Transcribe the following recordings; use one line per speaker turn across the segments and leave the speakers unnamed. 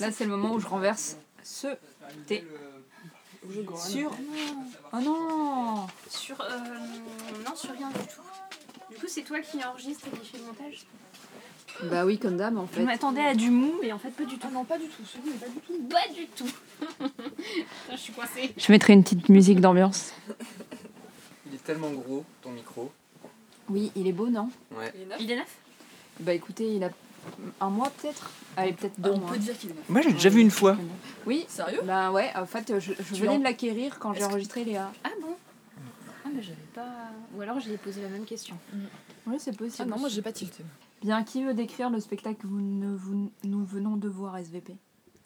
Là, c'est le moment où je renverse ce thé sur. Oh non
Sur. euh, non, sur rien du tout. Du coup, c'est toi qui enregistre et qui fait le montage
Bah oui, comme d'hab en
Je
fait.
m'attendais à du mou, et en fait, pas du tout.
Ah non, pas du tout. Celui n'est pas du tout.
Pas du tout Putain, Je suis coincée.
Je mettrai une petite musique d'ambiance.
Il est tellement gros, ton micro.
Oui, il est beau, non?
Ouais.
Il est neuf.
Il est neuf?
Bah écoutez, il a un mois peut-être Allez, peut-être
Ah,
deux
on
mois.
peut dire qu'il est neuf.
Moi, j'ai déjà vu une fois.
Oui,
Sérieux?
Bah ouais, en fait, je, venais de l'acquérir quand j'ai
Est-ce que-
enregistré Léa.
Ah bon? Ah, mais j'avais pas. Ou alors, j'ai posé la même question.
Oui, c'est possible.
Ah non, moi j'ai pas tilté.
Bien, qui veut décrire le spectacle que vous ne- vous- nous venons de voir, SVP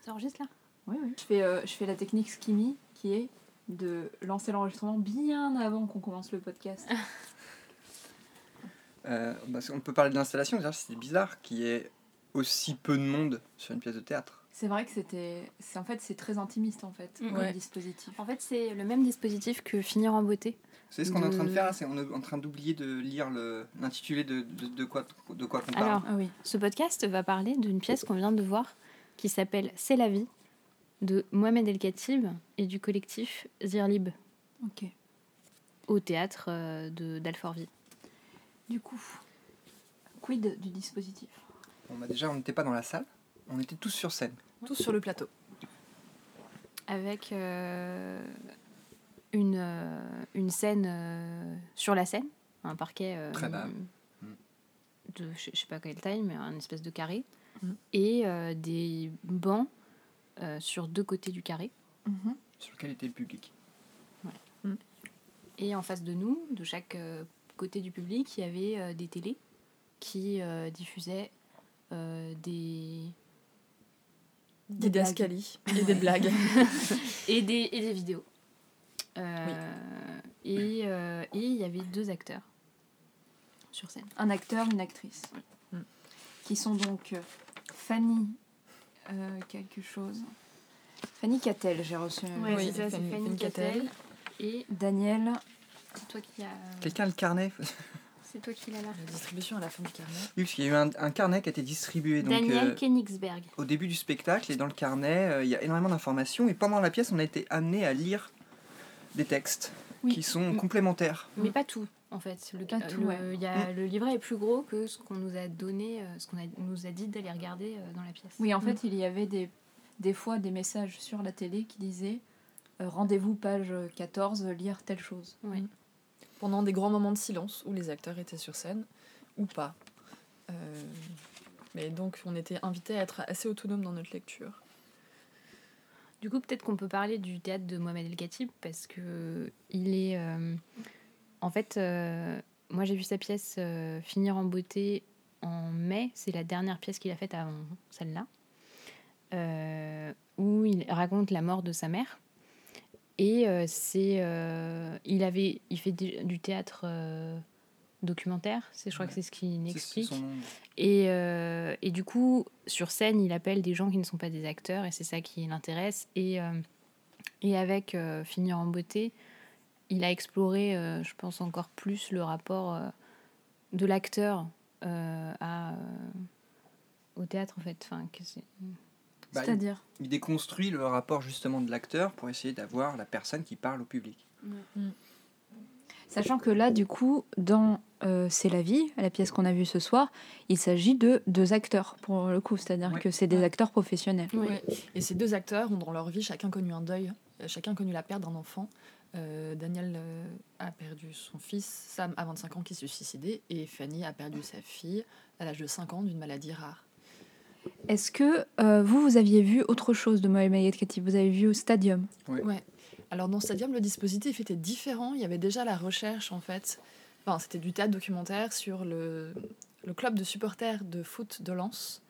Ça enregistre là?
Oui, oui. Je fais, euh, je fais la technique Skimmy, qui est de lancer l'enregistrement bien avant qu'on commence le podcast.
Euh, parce qu'on peut parler de l'installation, c'est bizarre qu'il y ait aussi peu de monde sur une pièce de théâtre.
C'est vrai que c'était, c'est en fait c'est très intimiste en fait
Mm.
comme
Ouais.
dispositif.
En fait, c'est le même dispositif que Finir en beauté.
Vous savez ce qu'on est en train de faire là C'est on est en train d'oublier de lire le- l'intitulé de, de, de quoi, de quoi qu'on parle.
Alors,
Ah oui.
ce podcast va parler d'une pièce qu'on vient de voir qui s'appelle C'est la vie de Mohamed El Khatib et du collectif Zirlib
Ok.
au théâtre euh, de d'Alfortville.
Du coup, quid du dispositif?
Bon, bah, déjà, on n'était pas dans la salle, on était tous sur scène.
Tous sur le plateau.
avec euh, une, euh, une scène euh, sur la scène, un parquet euh,
Très bas. Mm.
de je je sais pas quelle taille, mais un espèce de carré,
Mm.
et euh, des bancs euh, sur deux côtés du carré.
Mhm.
Sur lequel était le public.
Et en face de nous, de chaque euh, côté du public, il y avait euh, des télés qui euh, diffusaient euh, des,
Des
blagues.
Dascali et des blagues.
et des, et des vidéos. Euh, Et euh, et il y avait deux acteurs sur scène.
Un acteur, une actrice,
Mm.
qui sont donc Fanny euh, quelque chose. Fanny Cattel, j'ai reçu.
Ouais,
Oui,
c'est ça, c'est
Fanny-
Fanny. Cattel. Et
Daniel.
C'est toi qui as.
Quelqu'un a le carnet
C'est toi qui l'as là.
La distribution à la fin du carnet.
Oui, parce qu'il y a eu un, un carnet qui a été distribué. Donc,
Daniel
euh,
Koenigsberg.
au début du spectacle et dans le carnet, euh, il y a énormément d'informations. Et pendant la pièce, on a été amené à lire des textes
Oui.
qui sont
Mm.
complémentaires.
Mais pas tout, en fait. Le, euh,
tout,
le- y a, le livret est plus gros que ce qu'on nous a donné, euh, ce qu'on a- nous a dit d'aller regarder euh, dans la pièce.
Oui, en fait, il y avait des, des fois des messages sur la télé qui disaient euh, rendez-vous page 14, lire telle chose.
Ouais.
Pendant des grands moments de silence où les acteurs étaient sur scène ou pas. Euh, mais donc on était invité à être assez autonome dans notre lecture.
Du coup, peut-être qu'on peut parler du théâtre de Mohamed El Khatib parce que il est. euh, en fait, euh, moi j'ai vu sa pièce Finir en beauté en mai. C'est la dernière pièce qu'il a faite avant celle-là. où il raconte la mort de sa mère. Et euh, c'est. euh, il, avait, il fait du théâtre euh, documentaire. C'est, je crois que c'est ce qu'il explique.
son.
Et, et du coup, sur scène, il appelle des gens qui ne sont pas des acteurs, et c'est ça qui l'intéresse. Et, et avec Finir en beauté, il a exploré, je pense, encore plus le rapport de l'acteur à, au théâtre, en fait. Enfin, que c'est-
Bah, il-
C'est-à-dire
il déconstruit le rapport justement de l'acteur pour essayer d'avoir la personne qui parle au public.
Sachant que là, du coup, dans euh, C'est la vie, la pièce qu'on a vue ce soir, il s'agit de deux acteurs, pour le coup. C'est-à-dire
Ouais.
que c'est des acteurs professionnels.
Oui.
Ouais. Et ces deux acteurs ont dans leur vie chacun connu un deuil, euh, chacun connu la perte d'un enfant. Euh, Daniel euh, a perdu son fils, Sam à 25 ans qui s'est suicidé, et Fanny a perdu sa fille à l'âge de 5 ans d'une maladie rare.
Est-ce que euh, vous, vous aviez vu autre chose de Mohamed Khatib Vous avez vu au Stadium?
Alors dans Stadium, le dispositif était différent. Il y avait déjà la recherche en fait. Enfin, c'était du théâtre documentaire sur le, le club de supporters de foot de Lens.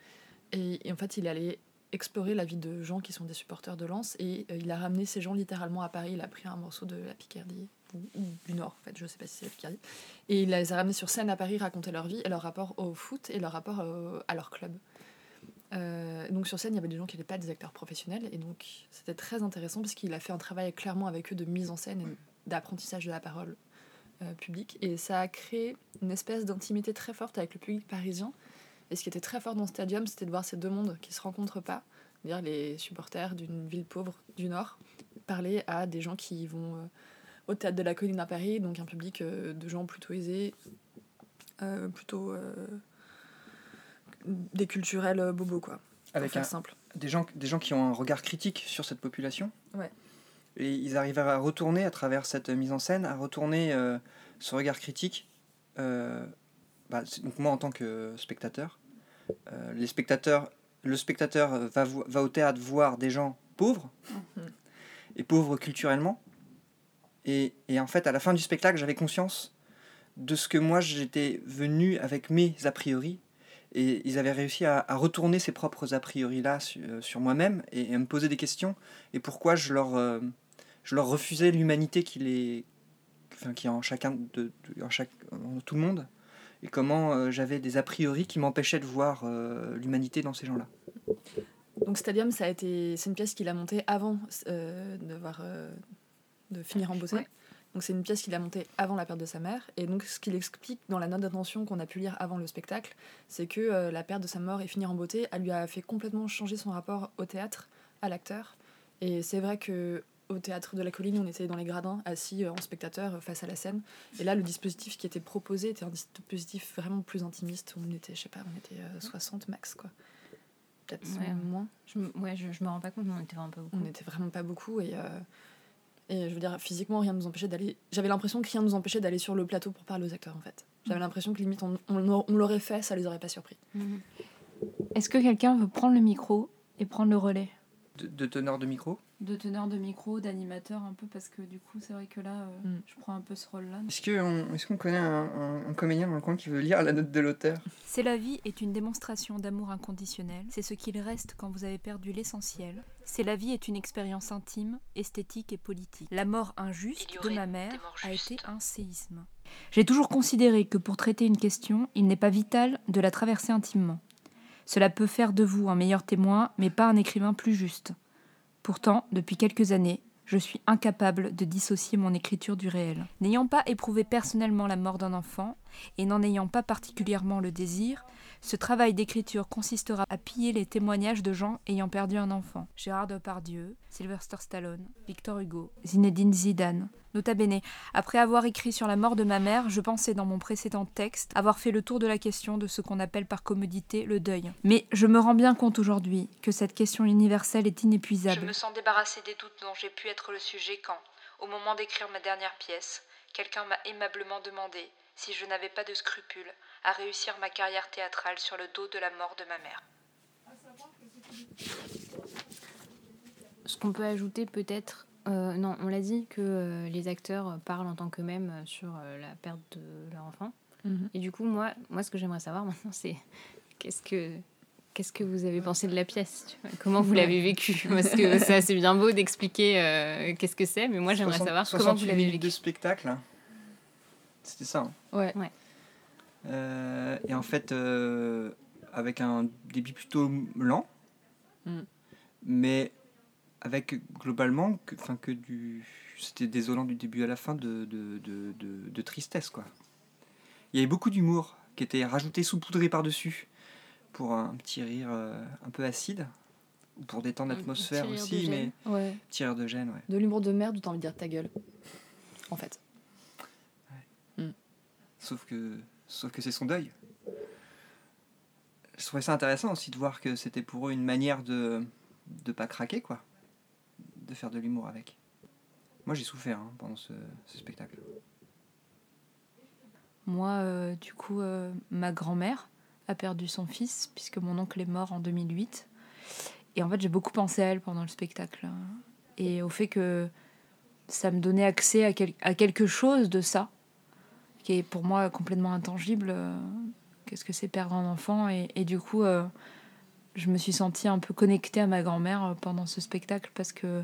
Et, et en fait, il allait explorer la vie de gens qui sont des supporters de Lens. Et euh, il a ramené ces gens littéralement à Paris. Il a pris un morceau de la Picardie, ou, ou du Nord en fait, je sais pas si c'est la Picardie. Et il les a ramenés sur scène à Paris, raconter leur vie et leur rapport au foot et leur rapport euh, à leur club. Euh, donc sur scène, il y avait des gens qui n'étaient pas des acteurs professionnels et donc c'était très intéressant parce qu'il a fait un travail clairement avec eux de mise en scène et d'apprentissage de la parole euh, publique. Et ça a créé une espèce d'intimité très forte avec le public parisien. Et ce qui était très fort dans Stadium, c'était de voir ces deux mondes qui se rencontrent pas, c'est-à-dire les supporters d'une ville pauvre du Nord, parler à des gens qui vont euh, au théâtre de la colline à Paris, donc un public de gens plutôt aisés, plutôt des culturels euh, bobos, quoi.
Avec
faire
un-
simple.
des, gens, des gens qui ont un regard critique sur cette population.
Ouais.
Et ils arrivent à retourner, à travers cette mise en scène, à retourner euh, ce regard critique. euh, bah, donc moi, en tant que spectateur, euh, les spectateurs, le spectateur va au théâtre voir des gens pauvres,
Mhm.
et pauvres culturellement. Et, et en fait, à la fin du spectacle, j'avais conscience de ce que moi, j'étais venu avec mes a priori. Et ils avaient réussi à, à retourner ces propres a priori-là sur, euh, sur moi-même et, à me poser des questions. Et pourquoi je leur, euh, je leur refusais l'humanité qui, les, enfin, qui est en chacun de, de- en, chaque, en tout le monde. Et comment euh, j'avais des a priori qui m'empêchaient de voir euh, l'humanité dans ces gens-là.
Donc Stadium, ça a été, c'est une pièce qu'il a montée avant euh, de, voir, euh, de finir en beauté.
Ouais.
Donc c'est une pièce qu'il a montée avant la perte de sa mère. Et donc ce qu'il explique dans la note d'intention qu'on a pu lire avant le spectacle, c'est que euh, la perte de sa mort et finir en beauté, elle lui a fait complètement changer son rapport au théâtre, à l'acteur. Et c'est vrai que au théâtre de la colline, on était dans les gradins, assis euh, en spectateur euh, face à la scène. Et là, le dispositif qui était proposé était un dispositif vraiment plus intimiste. On était, je sais pas, on était euh, 60 max, quoi. Peut-être
Ouais.
moins.
Je, ouais, je, je me rends pas compte, mais on était vraiment pas beaucoup.
On n'était vraiment pas beaucoup et, et je veux dire, physiquement, rien ne nous empêchait d'aller. J'avais l'impression que rien ne nous empêchait d'aller sur le plateau pour parler aux acteurs en fait. J'avais l'impression que limite on, on, on l'aurait fait, ça les aurait pas surpris.
Mhm.
Est-ce que quelqu'un veut prendre le micro et prendre le relais?
De, de teneur de micro?
De teneur de micro, d'animateur un peu, parce que du coup, c'est vrai que là, euh,
Mm.
je prends un peu ce rôle-là.
Est-ce qu'on est qu'on connaît un, un- un comédien dans le coin qui veut lire la note de l'auteur?
C'est la vie est une démonstration d'amour inconditionnel. C'est ce qu'il reste quand vous avez perdu l'essentiel. C'est la vie est une expérience intime, esthétique et politique. La mort injuste de ma mère a été un séisme. J'ai toujours considéré que pour traiter une question, il n'est pas vital de la traverser intimement. Cela peut faire de vous un meilleur témoin, mais pas un écrivain plus juste. Pourtant, depuis quelques années, je suis incapable de dissocier mon écriture du réel. N'ayant pas éprouvé personnellement la mort d'un enfant, et n'en ayant pas particulièrement le désir, ce travail d'écriture consistera à piller les témoignages de gens ayant perdu un enfant. Gérard Depardieu, Sylvester Stallone, Victor Hugo, Zinedine Zidane. Nota bene, après avoir écrit sur la mort de ma mère, je pensais dans mon précédent texte avoir fait le tour de la question de ce qu'on appelle par commodité le deuil. Mais je me rends bien compte aujourd'hui que cette question universelle est
Je
inépuisable.
me sens débarrassée des doutes dont j'ai pu être le sujet quand, au moment d'écrire ma dernière pièce, quelqu'un m'a aimablement demandé si je n'avais pas de scrupules à réussir ma carrière théâtrale sur le dos de la mort de ma mère.
Ce qu'on peut ajouter peut-être, euh, non, on l'a dit que euh, les acteurs parlent en tant qu'eux-mêmes euh, sur euh, la perte de leur enfant. Et du coup, moi, moi ce que j'aimerais savoir maintenant, c'est qu'est-ce que qu'est-ce que vous avez pensé de la pièce tu vois? Comment vous l'avez vécu Parce que ça, c'est bien beau d'expliquer euh, qu'est-ce que c'est, mais moi, j'aimerais
60
savoir comment
68
vous l'avez vécu.
de spectacle. hein. C'était ça. hein.
Ouais.
Euh, et en fait, euh, avec un débit plutôt lent,
Mm.
mais avec globalement que, enfin, que du. C'était désolant du début à la fin de, de, de, de- de tristesse, quoi. Il y avait beaucoup d'humour qui était rajouté, saupoudré par-dessus, pour un petit rire euh, un peu acide, ou pour détendre l'atmosphère aussi, mais.
Ouais.
petit rire de gêne, ouais.
De l'humour de merde où t'as envie de dire ta gueule. En fait.
Sauf que, sauf que c'est son deuil. Je trouvais ça intéressant aussi de voir que c'était pour eux une manière de de pas craquer, quoi. De faire de l'humour avec. Moi, j'ai souffert hein, pendant ce, spectacle.
Moi, euh, du coup, euh, ma grand-mère a perdu son fils, puisque mon oncle est mort en 2008. Et en fait, j'ai beaucoup pensé à elle pendant le spectacle. Et au fait que ça me donnait accès à, quel- à quelque chose de ça, qui est pour moi complètement intangible. euh, Qu'est-ce que c'est perdre un enfant? Et, du coup, je me suis sentie un peu connectée à ma grand-mère euh, pendant ce spectacle, parce que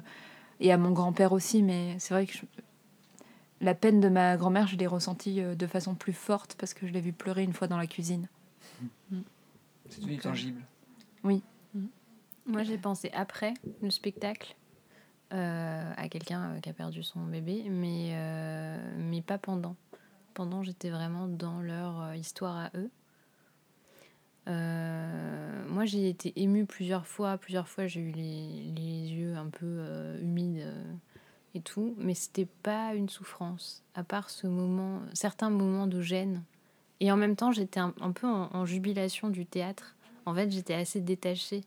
et à mon grand-père aussi, mais c'est vrai que je- la peine de ma grand-mère, je l'ai ressentie euh, de façon plus forte parce que je l'ai vue pleurer une fois dans la cuisine.
C'est devenu
Donc, euh,
tangible.
Moi, j'ai pensé après le spectacle euh, à quelqu'un qui a perdu son bébé, mais, euh, mais pas pendant. Pendant, j'étais vraiment dans leur histoire à eux. Euh, moi, j'ai été émue plusieurs fois. Plusieurs fois, j'ai eu les, les yeux un peu euh, humides euh, et tout. Mais c'était pas une souffrance, à part ce moment, certains moments de gêne. Et en même temps, j'étais un, peu en, jubilation du théâtre. En fait, j'étais assez détachée.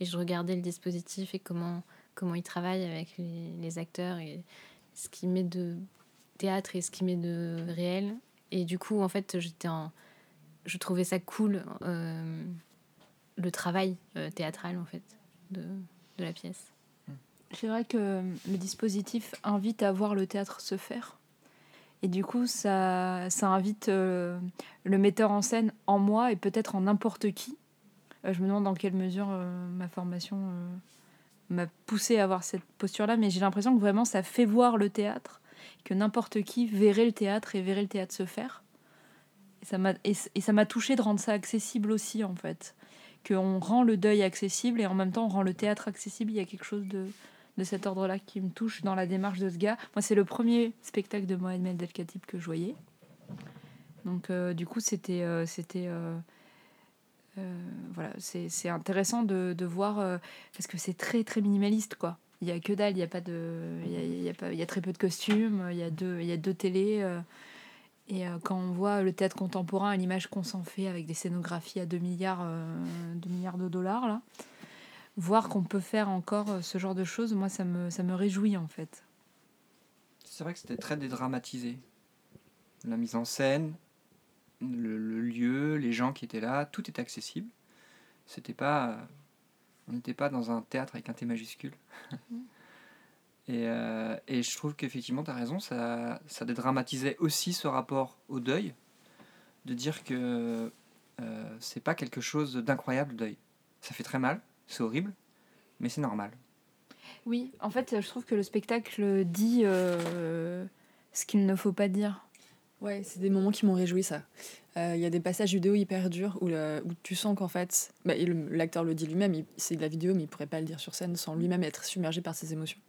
Et je regardais le dispositif et comment, comment il travaille avec les, acteurs et ce qu'il met de théâtre et ce qu'il met de réel. Et du coup, en fait, j'étais en je trouvais ça cool euh, le travail euh, théâtral en fait de, de la pièce.
C'est vrai que le dispositif invite à voir le théâtre se faire. Et du coup, ça, ça invite euh, le metteur en scène en moi et peut-être en n'importe qui. Euh, je me demande dans quelle mesure ma formation m'a poussé à avoir cette posture-là, mais j'ai l'impression que vraiment ça fait voir le théâtre, que n'importe qui verrait le théâtre et verrait le théâtre se faire. Et ça m'a touché de rendre ça accessible aussi en fait, qu'on rend le deuil accessible et en même temps on rend le théâtre accessible. Il y a quelque chose de de cet ordre-là qui me touche dans la démarche de ce gars. Moi, c'est le premier spectacle de Mohamed El Khatib que je voyais. Donc, euh, du coup, c'était, euh, c'était, euh, voilà, c'est, intéressant de, de voir parce que c'est très, très minimaliste, quoi. Il y a que dalle, il y a pas de, il y a, il y a pas, il y a très peu de costumes, il y a deux, il y a deux télés. Et euh, quand on voit le théâtre contemporain et l'image qu'on s'en fait avec des scénographies à 2 milliards, euh, 2 milliards de dollars, là, voir qu'on peut faire encore euh, ce genre de choses, moi, ça me, ça me réjouit en fait.
C'est vrai que c'était très dédramatisé. La mise en scène, le, le lieu, les gens qui étaient là, tout était accessible. C'était pas, on n'était pas dans un théâtre avec un T majuscule. Et, euh, et je trouve qu'effectivement, tu as raison, ça, ça dédramatisait aussi ce rapport au deuil, de dire que euh, c'est pas quelque chose d'incroyable le deuil. Ça fait très mal, c'est horrible, mais c'est normal.
Oui, en fait, je trouve que le spectacle dit euh, ce qu'il ne faut pas dire.
Ouais, c'est des moments qui m'ont réjoui ça. Euh, Il y a des passages vidéo hyper durs où, le- où tu sens qu'en fait, bah, l'acteur le dit lui-même, c'est de la vidéo, mais il pourrait pas le dire sur scène sans lui-même être submergé par ses émotions.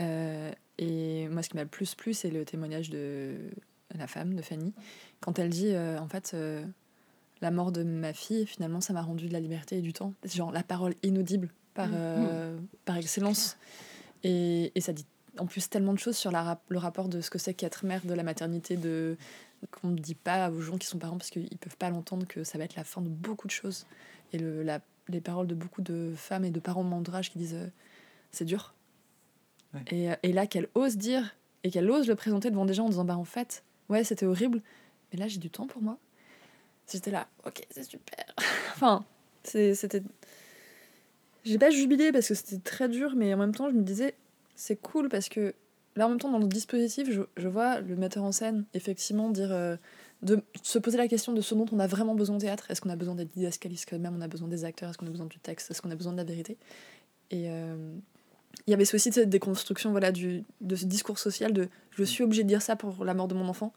Euh, et moi, ce qui m'a le plus plu, c'est le témoignage de la femme, de Fanny, quand elle dit euh, en fait, euh, la mort de ma fille, finalement, ça m'a rendu de la liberté et du temps. C'est genre la parole inaudible par,
Mm.
par excellence. Et, et ça dit en plus tellement de choses sur la rap- le rapport de ce que c'est qu'être mère, de la maternité, de qu'on ne dit pas aux gens qui sont parents parce qu'ils peuvent pas l'entendre que ça va être la fin de beaucoup de choses. Et le, la, les paroles de beaucoup de femmes et de parents de mon entourage qui disent euh, c'est dur. Et, euh, et là qu'elle ose dire et qu'elle ose le présenter devant des gens en disant bah en fait ouais c'était horrible mais là j'ai du temps pour moi. J'étais là ok c'est super. enfin c'était j'ai pas jubilé parce que c'était très dur mais en même temps je me disais c'est cool parce que là en même temps dans le dispositif je, je vois le metteur en scène effectivement dire euh, de se poser la question de ce dont on a vraiment besoin au théâtre. Est-ce qu'on a besoin des didascalistes quand même? On a besoin des acteurs? Est-ce qu'on a besoin du texte? Est-ce qu'on a besoin de la vérité? Et euh, il y avait ce- aussi cette déconstruction voilà du de ce discours social de je suis obligé de dire ça pour la mort de mon enfant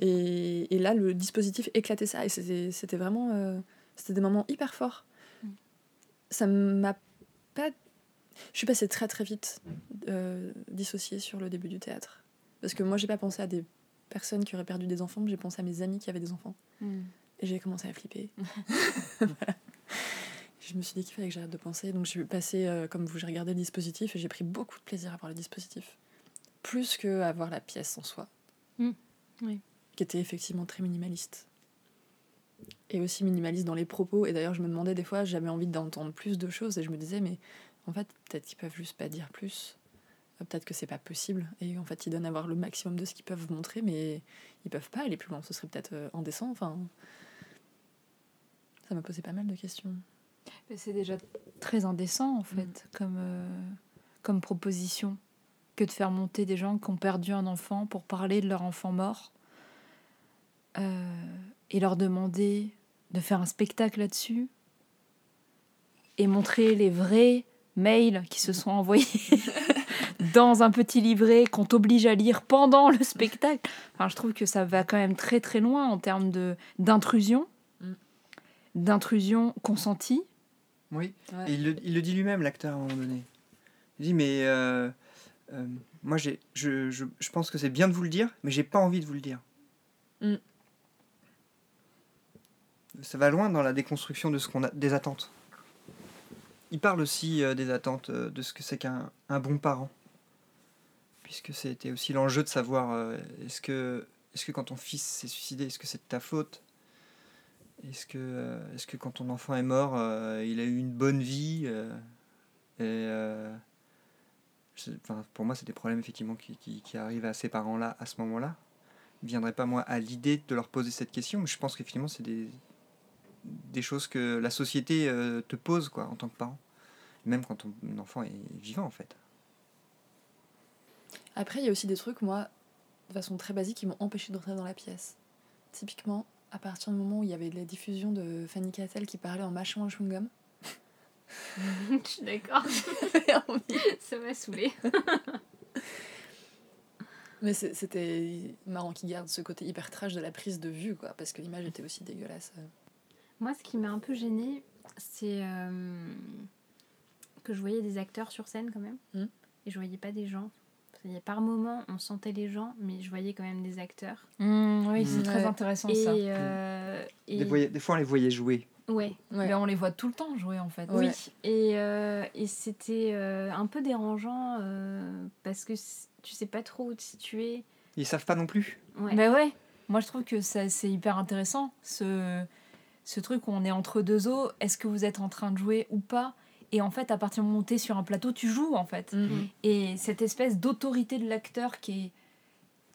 et, et là le dispositif éclatait ça et c'était c'était vraiment euh, c'était des moments hyper forts
Mm.
ça m'a pas je suis passée très très vite euh, dissociée sur le début du théâtre. Parce que moi, j'ai pas pensé à des personnes qui auraient perdu des enfants, mais j'ai pensé à mes amis qui avaient des enfants. Et j'ai commencé à flipper. Voilà. Je me suis dit qu'il fallait que j'arrête de penser. Donc j'ai passé, euh, comme vous, j'ai regardé le dispositif et j'ai pris beaucoup de plaisir à voir le dispositif. Plus que à voir la pièce en soi.
Mm. Oui.
Qui était effectivement très minimaliste. Et aussi minimaliste dans les propos. Et d'ailleurs, je me demandais des fois, j'avais envie d'entendre plus de choses. Et je me disais, mais en fait, peut-être qu'ils peuvent juste pas dire plus. Euh, Peut-être que c'est pas possible. Et en fait, ils donnent à voir le maximum de ce qu'ils peuvent montrer, mais ils peuvent pas aller plus loin. Ce serait peut-être euh, indécent. Enfin, ça m'a posé pas mal de questions.
C'est déjà très indécent en fait comme, euh, comme proposition que de faire monter des gens qui ont perdu un enfant pour parler de leur enfant mort euh, et leur demander de faire un spectacle là-dessus et montrer les vrais mails qui se sont envoyés dans un petit livret qu'on t'oblige à lire pendant le spectacle. Enfin, je trouve que ça va quand même très très loin en termes d'intrusion,
Mm.
d'intrusion consentie.
Oui.
Ouais.
Et il le, il le dit lui-même, l'acteur, à un moment donné. Il dit, mais euh, euh, moi, j'ai, je, je, je pense que c'est bien de vous le dire, mais j'ai pas envie de vous le dire.
Mm.
ça va loin dans la déconstruction de ce qu'on a, des attentes. Il parle aussi euh, des attentes, de ce que c'est qu'un un bon parent. Puisque c'était aussi l'enjeu de savoir est-ce que, est que quand ton fils s'est suicidé, est-ce que c'est de ta faute? Est-ce que, quand ton enfant est mort, euh, il a eu une bonne vie euh, Et euh, enfin, pour moi, c'est des problèmes effectivement qui, qui, arrivent à ces parents-là à ce moment-là. Il ne viendrait pas moi à l'idée de leur poser cette question, mais je pense qu'effectivement, c'est des, des choses que la société te pose quoi, en tant que parent. Même quand ton enfant est vivant, en fait.
Après, il y a aussi des trucs, moi, de façon très basique, qui m'ont empêché d'entrer dans la pièce. Typiquement, à partir du moment où il y avait la diffusion de Fanny Cattel qui parlait en mâchant un chewing-gum.
Je suis d'accord. Ça m'a saoulé.
Mais c'était marrant qu'ils gardent ce côté hyper trash de la prise de vue, quoi, parce que l'image était aussi dégueulasse.
Moi, ce qui m'a un peu gênée, c'est euh, que je voyais des acteurs sur scène quand même.
Mhm.
Et je voyais pas des gens. Il y a par moments, on sentait les gens, mais je voyais quand même des acteurs.
Mmh, oui, c'est
Mmh.
très intéressant
Et,
ça.
euh, et-
Des, fois, on les voyait jouer.
ouais,
Ouais.
Mais on les voit tout le temps jouer en fait.
Ouais.
oui. Et, euh, et c'était euh, un peu dérangeant euh, parce que tu sais pas trop où te situer.
Ils savent pas non plus.
Ouais.
Mais ouais, moi je trouve que ça, c'est hyper intéressant ce, ce truc où on est entre deux eaux. Est-ce que vous êtes en train de jouer ou pas? Et en fait, à partir du moment où t'es sur un plateau, tu joues en fait.
Mhm.
Et cette espèce d'autorité de l'acteur qui est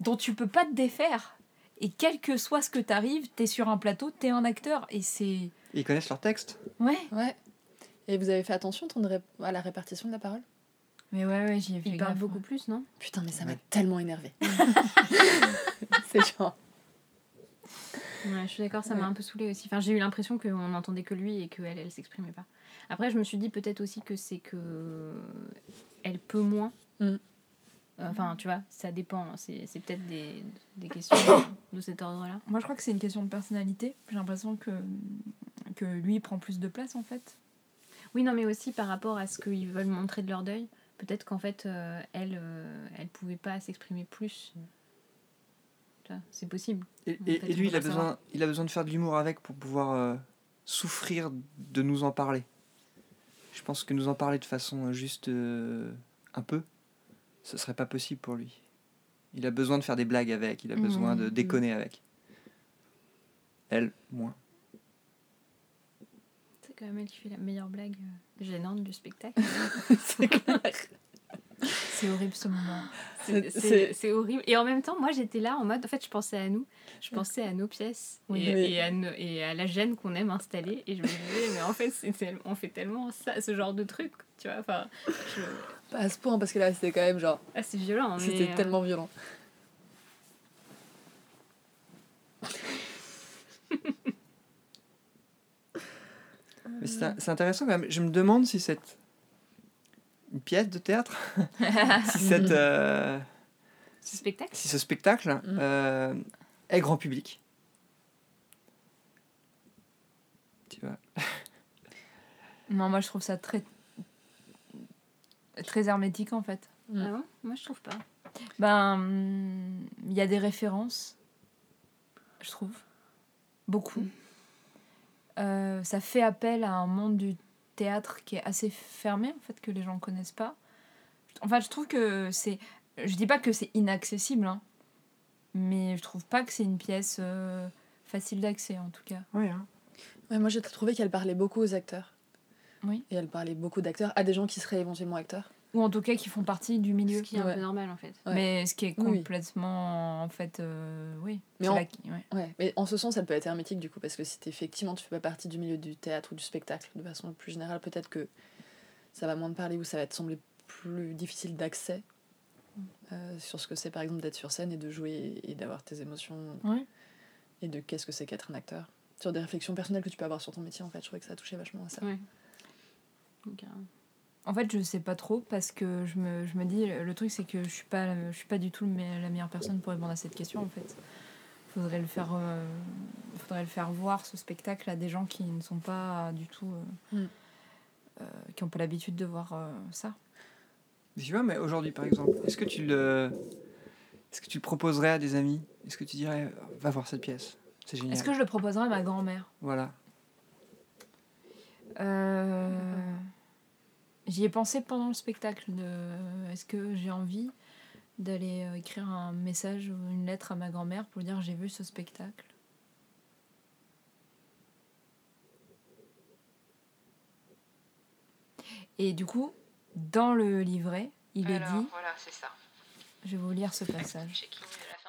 dont tu peux pas te défaire. Et quel que soit ce que t'arrives, t'es sur un plateau, t'es un acteur. Et c'est.
Ils connaissent leur texte.
Ouais.
Ouais. Et vous avez fait attention à la répartition de la parole?
Mais ouais, ouais, j'y ai fait
Il parle beaucoup
ouais.
plus, non?
Putain, mais ça m'a
Ouais.
tellement énervé. c'est genre.
Ouais, je suis d'accord, ça m'a un peu saoulée aussi. Enfin, j'ai eu l'impression qu'on n'entendait que lui et qu'elle, elle s'exprimait pas. Après, je me suis dit peut-être aussi que c'est que elle peut moins.
Mm.
Enfin, tu vois, ça dépend. C'est, c'est peut-être des, des questions de cet ordre-là.
Moi, je crois que c'est une question de personnalité. J'ai l'impression que, que lui, prend plus de place en fait.
Oui, non, mais aussi par rapport à ce qu'ils veulent montrer de leur deuil. Peut-être qu'en fait, euh, elle, euh, elle pouvait pas s'exprimer plus. C'est possible.
Et, lui, il a, besoin,
savoir.
il a besoin de faire de l'humour avec pour pouvoir euh, souffrir de nous en parler. Je pense que nous en parler de façon euh, juste euh, un peu, ce serait pas possible pour lui. Il a besoin de faire des blagues avec, il a besoin de déconner avec. Elle, moins.
C'est quand même elle qui fait la meilleure blague gênante du spectacle.
c'est clair.
C'est horrible ce moment.
C'est- horrible. Et en même temps, moi, j'étais là en mode. En fait, je pensais à nous. Je pensais à nos pièces.
Oui.
et,
Oui.
et à nos- et à la gêne qu'on aime installer. Et je me disais, mais en fait, tel- on fait tellement ça, ce genre de truc. Tu vois, enfin. je-
Pas à ce point, parce que là, c'était quand même genre.
Ah, c'est violent.
C'était
euh,
tellement violent.
Mais c'est un- c'est intéressant quand même. Je me demande si cette une pièce de théâtre, si cette euh,
Ce spectacle
si ce spectacle
Mm.
euh, est grand public. Tu vois.
Non, moi je trouve ça très très hermétique en fait.
Mm.
Ah bon? Moi, je trouve pas.
Ben, hum, il y a des références, je trouve, beaucoup. Euh, ça fait appel à un monde du théâtre qui est assez fermé en fait que les gens connaissent pas. Enfin, je trouve que c'est, je dis pas que c'est inaccessible, hein, mais je trouve pas que c'est une pièce euh, facile d'accès en tout cas.
Oui, hein.
Ouais, moi, j'ai trouvé qu'elle parlait beaucoup aux acteurs.
Oui.
Et elle parlait beaucoup d'acteurs à des gens qui seraient éventuellement acteurs.
Ou en tout cas qui font partie du milieu.
Ce qui est un
Ouais.
peu normal, en fait.
Ouais.
Mais ce qui est
Oui.
complètement en fait, euh, oui.
Mais en-
la- ouais.
Ouais, mais en ce sens, elle peut être hermétique du coup, parce que si effectivement tu fais pas partie du milieu du théâtre ou du spectacle de façon plus générale, peut-être que ça va moins te parler ou ça va te sembler plus difficile d'accès euh, sur ce que c'est par exemple d'être sur scène et de jouer et d'avoir tes émotions
Ouais.
et de qu'est-ce que c'est qu'être un acteur. Sur des réflexions personnelles que tu peux avoir sur ton métier en fait, je trouvais que ça touchait vachement à ça.
Ouais.
En fait, je sais pas trop parce que je me, je me dis le truc c'est que je suis pas je suis pas du tout la meilleure personne pour répondre à cette question en fait. Faudrait le faire euh, faudrait le faire voir ce spectacle à des gens qui ne sont pas du tout euh,
Mm.
euh, qui ont pas l'habitude de voir euh, ça.
Tu vois, mais aujourd'hui, par exemple, est-ce que tu le, est-ce que tu le proposerais à des amis? Est-ce que tu dirais, va voir cette pièce, c'est génial.
Est-ce que je le proposerais à ma grand-mère?
Voilà.
Euh, J'y ai pensé pendant le spectacle. De... Est-ce que j'ai envie d'aller euh, écrire un message ou une lettre à ma grand-mère pour lui dire j'ai vu ce spectacle? Et du coup, dans le livret, il est dit,
voilà, c'est ça.
je vais vous lire ce passage.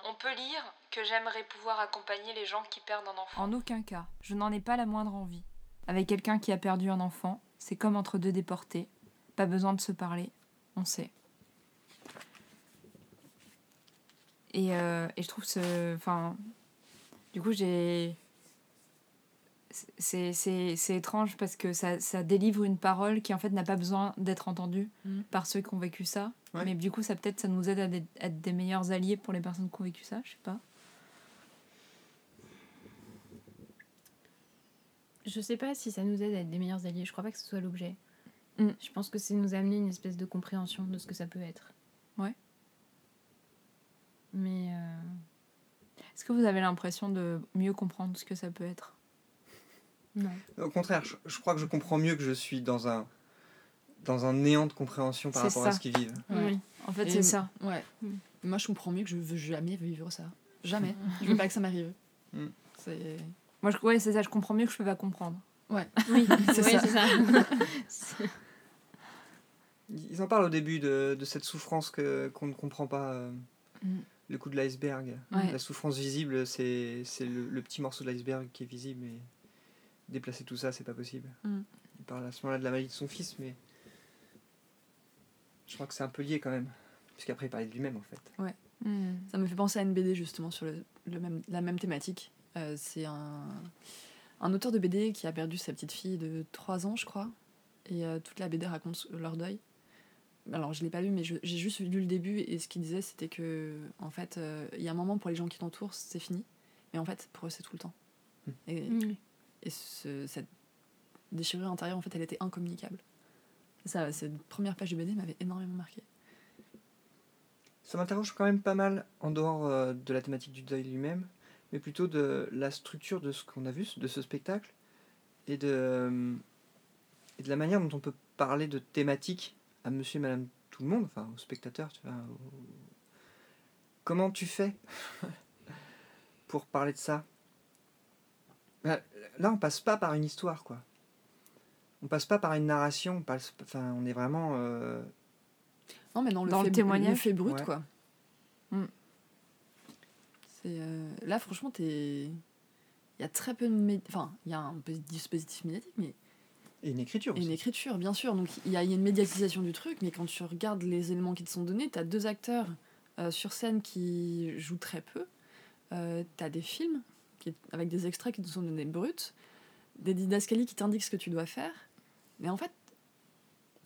On peut lire que j'aimerais pouvoir accompagner les gens qui perdent un enfant.
En aucun cas, je n'en ai pas la moindre envie. Avec quelqu'un qui a perdu un enfant, c'est comme entre deux déportés. Pas besoin de se parler, on sait. Et, euh, et je trouve ce. Enfin. Du coup, j'ai. C'est, c'est, c'est étrange parce que ça, ça délivre une parole qui en fait n'a pas besoin d'être entendue
Mhm.
par ceux qui ont vécu ça.
Ouais.
Mais du coup, ça peut-être ça nous aide à des- à être des meilleurs alliés pour les personnes qui ont vécu ça, je sais pas.
Je sais pas si ça nous aide à être des meilleurs alliés. Je crois pas que ce soit l'objet.
Mm.
Je pense que c'est nous amener une espèce de compréhension de ce que ça peut être.
Ouais.
Mais euh,
Est-ce que vous avez l'impression de mieux comprendre ce que ça peut être?
Non.
Au contraire, je, je crois que je comprends mieux que je suis dans un, dans un néant de compréhension par rapport à ce qu'ils vivent.
Ouais.
Oui.
En fait, c'est ça.
Ouais.
Mm.
Moi, je comprends mieux que je veux jamais vivre ça. Jamais. je veux pas que ça m'arrive.
Mm.
C'est.
Moi, je, ouais, c'est ça. Je comprends mieux que je peux pas comprendre.
Ouais.
Oui,
C'est
oui,
ça.
c'est ça.
Ils en parlent au début de, de cette souffrance que, qu'on ne comprend pas, euh,
Mm.
le coup de l'iceberg.
Ouais.
La souffrance visible, c'est, c'est le, le petit morceau de l'iceberg qui est visible, et déplacer tout ça, c'est pas possible.
Mm.
Il parle à ce moment-là de la maladie de son fils, mais je crois que c'est un peu lié quand même. Puisqu'après, il parlait de lui-même en fait.
Hmm.
Ça me fait penser à une BD justement sur le, le même, la même thématique. Euh, c'est un, un auteur de BD qui a perdu sa petite fille de 3 ans, je crois. Et euh, toute la BD raconte leur deuil. Alors, je l'ai pas lu, mais j'ai juste lu le début. Et ce qu'il disait, c'était que, en fait, euh, il y a un moment pour les gens qui t'entourent, c'est fini. Mais en fait, pour eux, c'est tout le temps.
Hmm.
Et, et ce- cette déchirure intérieure, en fait, elle était incommunicable. Ça, cette première page de BD m'avait énormément marqué.
Ça m'interroge quand même pas mal en dehors euh, de la thématique du deuil lui-même, mais plutôt de la structure de ce qu'on a vu, de ce spectacle, et de, euh, et de la manière dont on peut parler de thématiques à monsieur et madame tout le monde, enfin aux spectateurs, tu vois. au- Comment tu fais pour parler de ça? Bah, Là, on passe pas par une histoire, quoi. On passe pas par une narration, on, passe, enfin, on est vraiment... euh,
Non, mais dans le,
Dans le témoignage
le fait brut,
Ouais.
quoi.
Mm.
Euh, là, franchement, t'es. Il y a très peu de. mé- Enfin, il y a un dispositif médiatique, mais
et une écriture
et une écriture, bien sûr. Donc, il y y a une médiatisation du truc, mais quand tu regardes les éléments qui te sont donnés, t'as deux acteurs euh, sur scène qui jouent très peu. Euh, t'as des films qui, avec des extraits qui te sont donnés bruts, des didascalies qui t'indiquent ce que tu dois faire. Mais en fait,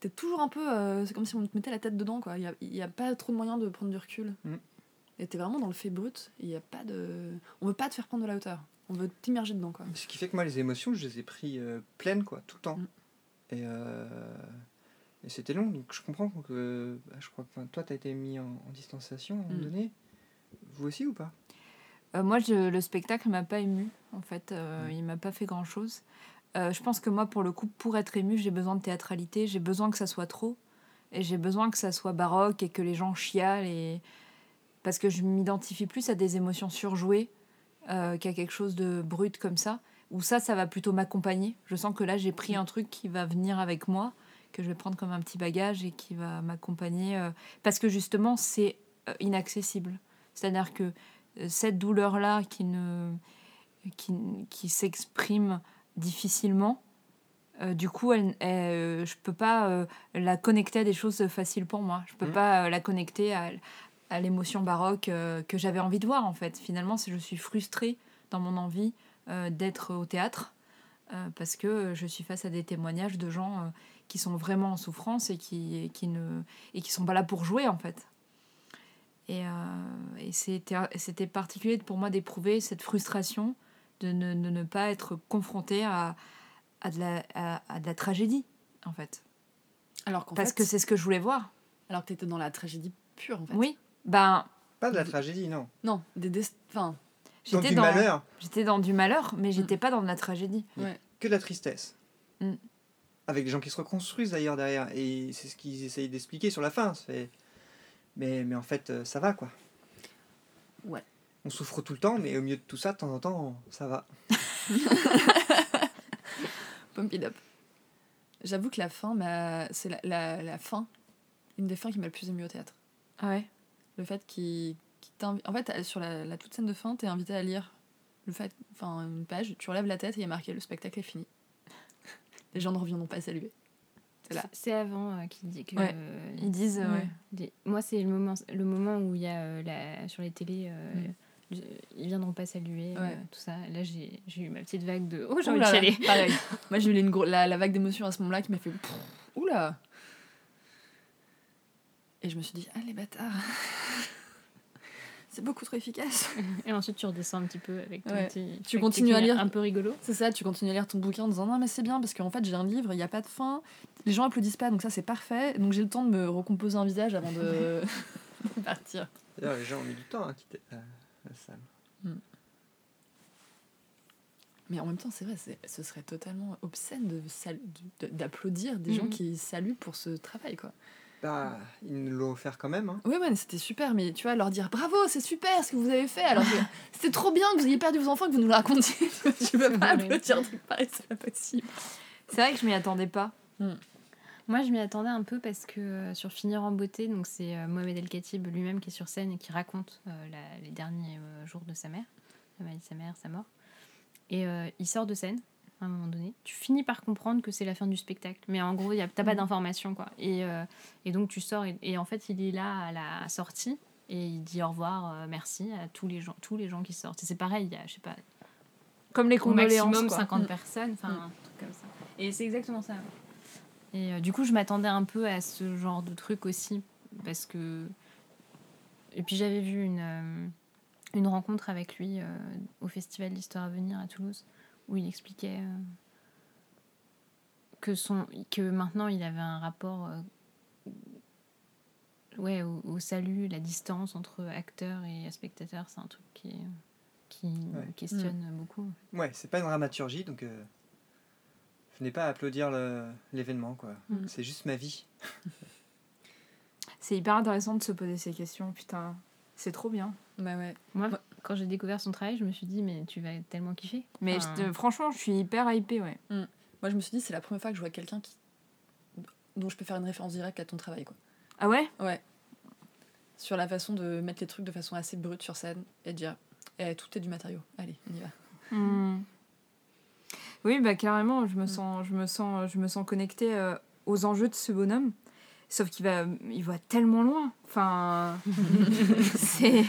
t'es toujours un peu. euh, c'est comme si on te mettait la tête dedans, quoi. Il n'y a, y a pas trop de moyens de prendre du recul.
Mm.
Et t'es vraiment dans le fait brut. Il y a pas de. On veut pas te faire prendre de la hauteur. On veut t'immerger dedans, quoi.
Ce qui fait que moi, les émotions, je les ai pris euh, pleines, quoi, tout le temps.
Mm.
Et, euh, et c'était long, donc je comprends que. bah, je crois que toi, tu as été mis en, en distanciation à un moment
Mm.
donné. Vous aussi ou pas?
Euh, moi, je- le spectacle m'a pas ému. En fait, euh,
Mm.
il m'a pas fait grand chose. je pense que moi, pour le coup, pour être ému, j'ai besoin de théâtralité. J'ai besoin que ça soit trop. Et j'ai besoin que ça soit baroque et que les gens chialent. Et... Parce que je m'identifie plus à des émotions surjouées euh, qu'à quelque chose de brut comme ça. Où ça, ça va plutôt m'accompagner. Je sens que là, j'ai pris un truc qui va venir avec moi, que je vais prendre comme un petit bagage et qui va m'accompagner. euh, parce que justement, c'est euh, inaccessible. C'est-à-dire que euh, cette douleur-là qui, ne, qui, qui s'exprime difficilement, euh, du coup, elle, elle- je peux pas euh, la connecter à des choses faciles pour moi. Je peux
Mhm.
pas euh, la connecter à, à l'émotion baroque euh, que j'avais envie de voir, en fait. Finalement, je suis frustrée dans mon envie euh, d'être au théâtre euh, parce que je suis face à des témoignages de gens qui sont vraiment en souffrance et qui, et qui ne et qui sont pas là pour jouer, en fait. Et, et c'était particulier pour moi d'éprouver cette frustration de ne, de ne pas être confronté à, à, de la, à, à de la tragédie, en fait.
Alors
Parce
fait,
que c'est ce que je voulais voir.
alors que t'étais dans la tragédie pure, en fait.
Oui, ben,
Pas de la tragédie, non.
Non, des dest- Enfin,
Dans
j'étais
du
dans,
malheur,
j'étais dans du malheur, mais j'étais pas dans de la tragédie.
ouais.
que de la tristesse. avec des gens qui se reconstruisent d'ailleurs derrière. Et c'est ce qu'ils essayent d'expliquer sur la fin. c'est- Mais, mais en fait, euh, ça va quoi.
Ouais.
On souffre tout le temps, mais au milieu de tout ça, de temps en temps, ça va.
Pump it up. J'avoue que la fin, m'a- c'est la, la, la fin, une des fins qui m'a le plus ému au théâtre.
Ah ouais?
Le fait qu'il qu'il t'invi- En fait, sur la, la toute scène de fin, t'es invité à lire le fait, enfin, une page, tu relèves la tête et il y a marqué le spectacle est fini. Les gens ne reviendront pas saluer. C'est là.
C'est avant euh, qu'il dit que.
Ouais.
euh,
Ils disent, euh,
Ouais.
ouais.
des- Moi, c'est le moment, le moment où il y a euh, la, sur les télés. euh,
Mm.
je- Ils viendront pas saluer, euh,
Ouais.
tout ça. Là, j'ai j'ai eu ma petite vague de. Oh, j'ai envie de chialer.
Pareil. Moi, j'ai eu une la, la vague d'émotion à ce moment-là qui m'a fait. pff, Oula Et je me suis dit, ah les bâtards C'est beaucoup trop efficace
Et ensuite, tu redescends un petit peu avec ton
Ouais.
petit.
Tu continues à lire.
Un peu rigolo.
C'est ça, tu continues à lire ton bouquin en disant non mais c'est bien parce qu'en fait j'ai un livre, il n'y a pas de fin, les gens applaudissent pas donc ça c'est parfait, donc j'ai le temps de me recomposer un visage avant de de partir.
D'ailleurs, les gens ont mis du temps à quitter la, la salle.
Mais en même temps c'est vrai, ce serait totalement obscène de sal- de- d'applaudir des gens
Mhm.
qui saluent pour ce travail quoi.
Bah, ils nous l'ont offert quand même. Hein.
Oui ouais mais c'était super, mais tu vois leur dire bravo c'est super ce que vous avez fait alors que c'était trop bien que vous ayez perdu vos enfants que vous nous le racontiez. tu peux pas
Ouais.
applaudir un truc pareil, c'est pas possible.
C'est vrai que je m'y attendais pas.
Moi, je m'y attendais un peu parce que euh, sur Finir en beauté, donc c'est euh, Mohamed El Khatib lui-même qui est sur scène et qui raconte euh, la- les derniers euh, jours de sa mère, de sa mère, sa mort. Et euh, il sort de scène à un moment donné. Tu finis par comprendre que c'est la fin du spectacle, mais en gros, t'as pas
Mhm.
d'informations quoi. Et, euh, et donc tu sors et, et en fait, il est là à la sortie et il dit au revoir, euh, merci à tous les gens, tous les gens qui sortent. Et c'est pareil, il y a, je sais pas,
Comme les condoléances.
maximum
quoi.
50
Mm.
personnes, enfin
Mm.
un truc comme ça. Et c'est exactement ça. Et euh, du coup, je m'attendais un peu à ce genre de truc aussi, parce que. Et puis j'avais vu une, une rencontre avec lui au Festival d'Histoire à venir à Toulouse, où il expliquait euh, que, son, que maintenant il avait un rapport euh, ouais, au, au salut, la distance entre acteur et spectateur, c'est un truc qui, qui
Ouais.
questionne beaucoup.
Ouais, c'est pas une dramaturgie, donc euh, venez pas applaudir le- l'événement, quoi.
Mm.
C'est juste ma vie.
C'est hyper intéressant de se poser ces questions, putain. C'est trop bien.
Bah ouais.
Moi,
Ouais.
Quand j'ai découvert son travail, je me suis dit, mais tu vas tellement kiffer.
Mais
Enfin,
je te- franchement, je suis hyper hypée, ouais.
Moi je me suis dit c'est la première fois que je vois quelqu'un qui dont je peux faire une référence directe à ton travail quoi.
Ah ouais?
Ouais. Sur la façon de mettre les trucs de façon assez brute sur scène et de dire eh, tout est du matériau. Allez, on y va.
Hmm. Oui, bah carrément, je me sens, je me sens, je me sens connectée euh, aux enjeux de ce bonhomme. Sauf qu'il va, il va tellement loin. Enfin, c'est.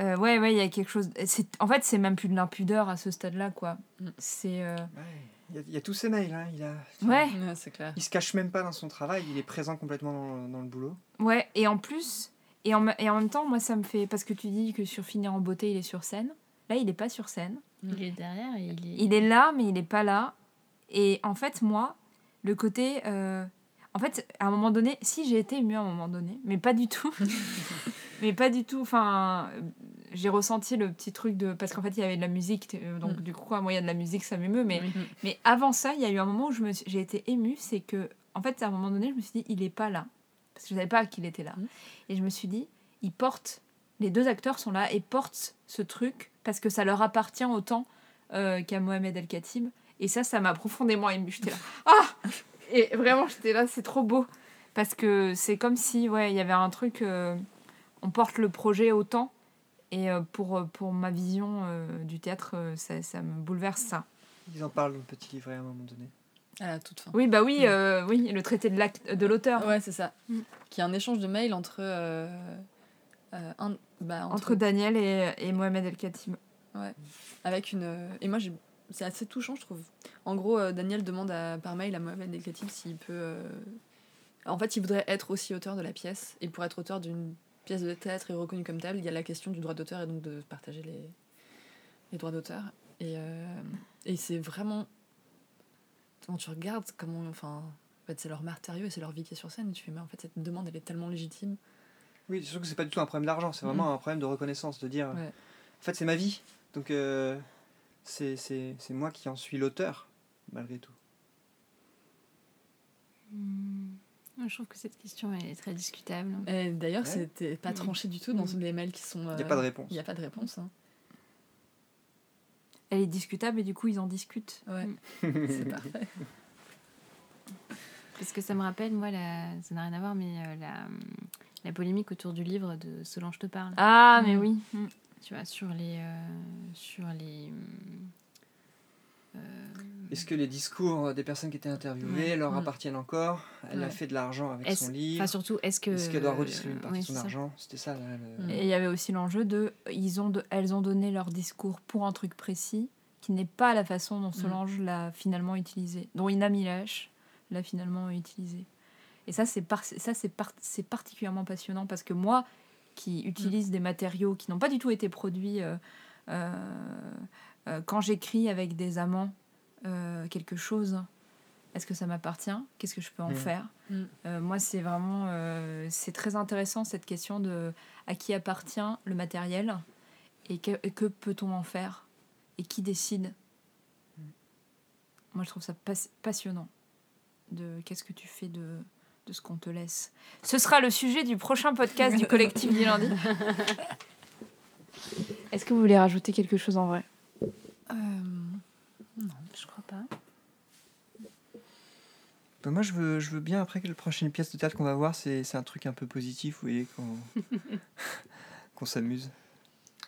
Euh, ouais, ouais, il y a quelque chose. c'est- En fait, c'est même plus de l'impudeur à ce stade-là, quoi.
Mm.
C'est. euh,
Ouais, Il y, a- il y a tous ces mails, hein. il, a,
Ouais,
Ouais, c'est clair.
il se cache même pas dans son travail, il est présent complètement dans, dans le boulot.
ouais. Et en plus, et en, me- et en même temps, moi, ça me fait. Parce que tu dis que sur Finir en beauté, il est sur scène. Là, il est pas sur scène.
Il est derrière il est.
Il est là, mais il n'est pas là. Et en fait, moi, le côté. euh, En fait, à un moment donné, si j'ai été émue à un moment donné, mais pas du tout. mais pas du tout. Enfin, j'ai ressenti le petit truc de. Parce qu'en fait, il y avait de la musique. euh, Donc,
Mm.
du coup, quoi, moi, il y a de la musique, ça m'émeut. Mais, mais avant ça, il y a eu un moment où je me suis- j'ai été émue. C'est que, en fait, à un moment donné, je me suis dit, il est pas là. Parce que je savais pas qu'il était là.
Mm.
Et je me suis dit, il porte. Les deux acteurs sont là et portent ce truc parce que ça leur appartient autant euh, qu'à Mohamed El Khatib. Et ça, ça m'a profondément émue. J'étais là. Ah Et vraiment, j'étais là, c'est trop beau. Parce que c'est comme si, ouais, il y avait un truc. euh, on porte le projet autant. Et euh, pour, pour ma vision euh, du théâtre, euh, ça, ça me bouleverse ça.
Ils en parlent dans le petit livret à un moment donné.
À la toute fin.
Oui, bah oui, euh, oui le traité de l'auteur.
Ouais, c'est ça.
Mm.
Qui est un échange de mails entre euh, euh, un, bah, entre,
Entre Daniel et, et Mohamed El Khatib.
avec une euh, et moi j'ai c'est assez touchant je trouve. En gros, euh, Daniel demande à, par mail à Mohamed El Khatib s'il peut. euh, En fait, il voudrait être aussi auteur de la pièce et pour être auteur d'une pièce de théâtre et reconnu comme telle, il y a la question du droit d'auteur et donc de partager les, les droits d'auteur. Et, euh, et c'est vraiment quand tu regardes comment enfin en fait, c'est leur martyrieux et c'est leur vie qui est sur scène et tu fais mais en fait cette demande elle est tellement légitime
Oui, c'est sûr que c'est pas du tout un problème d'argent, c'est vraiment un problème de reconnaissance, de dire
Mm. Ouais.
en fait c'est ma vie, donc euh, c'est c'est- c'est moi qui en suis l'auteur, malgré tout.
Hmm. Je trouve que cette question est très discutable.
D'ailleurs,
Ouais.
c'était pas
Mm.
tranché du tout dans
Mm.
les mails qui sont.
Il n'y
euh,
a pas de réponse.
Il n'y a pas de réponse. hein.
Elle est discutable et du coup ils en discutent.
Ouais.
Mm.
C'est parfait.
Parce que ça me rappelle, moi, la... ça n'a rien à voir, mais euh, la, la polémique autour du livre de Solange te parle.
Ah mais
Mm.
oui.
Tu vois, sur les. euh, sur les. Euh,
Est-ce que les discours des personnes qui étaient interviewées
Ouais.
leur
Mm.
appartiennent encore? Elle a fait de l'argent avec son livre.
Enfin, surtout, est-ce que.
Est-ce qu'elle doit redistribuer une
euh,
partie
ouais,
de son argent? C'était ça, là, le-
Mm.
Et il y avait aussi l'enjeu de ils ont de- elles ont donné leur discours pour un truc précis qui n'est pas la façon dont Solange l'a finalement utilisé, dont Ina Milash l'a finalement utilisé. Et ça c'est par- ça c'est par- c'est particulièrement passionnant parce que moi qui utilise des matériaux qui n'ont pas du tout été produits euh, euh, euh, quand j'écris avec des amants euh, quelque chose, est-ce que ça m'appartient? Qu'est-ce que je peux en
Mm.
faire?
Mm.
Euh, Moi, c'est vraiment euh, c'est très intéressant cette question de à qui appartient le matériel et que, et que peut-on en faire? Et qui décide? Moi, je trouve ça pas- passionnant. De qu'est-ce que tu fais de de ce qu'on te laisse. Ce sera le sujet du prochain podcast du collectif du lundi. Est-ce que vous voulez rajouter quelque chose en vrai?
Euh, non.
Je crois pas.
Bah, moi, je veux, je veux bien, après, que la prochaine pièce de théâtre qu'on va voir, c'est c'est un truc un peu positif, vous voyez, qu'on qu'on s'amuse.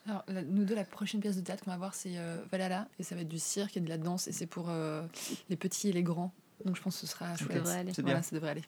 Alors, la- nous deux, la prochaine pièce de théâtre qu'on va voir, c'est euh, Valhalla, et ça va être du cirque et de la danse, et c'est pour euh, les petits et les grands. Donc je pense que ce sera chouette.
devrait aller.
Voilà, ça devrait aller.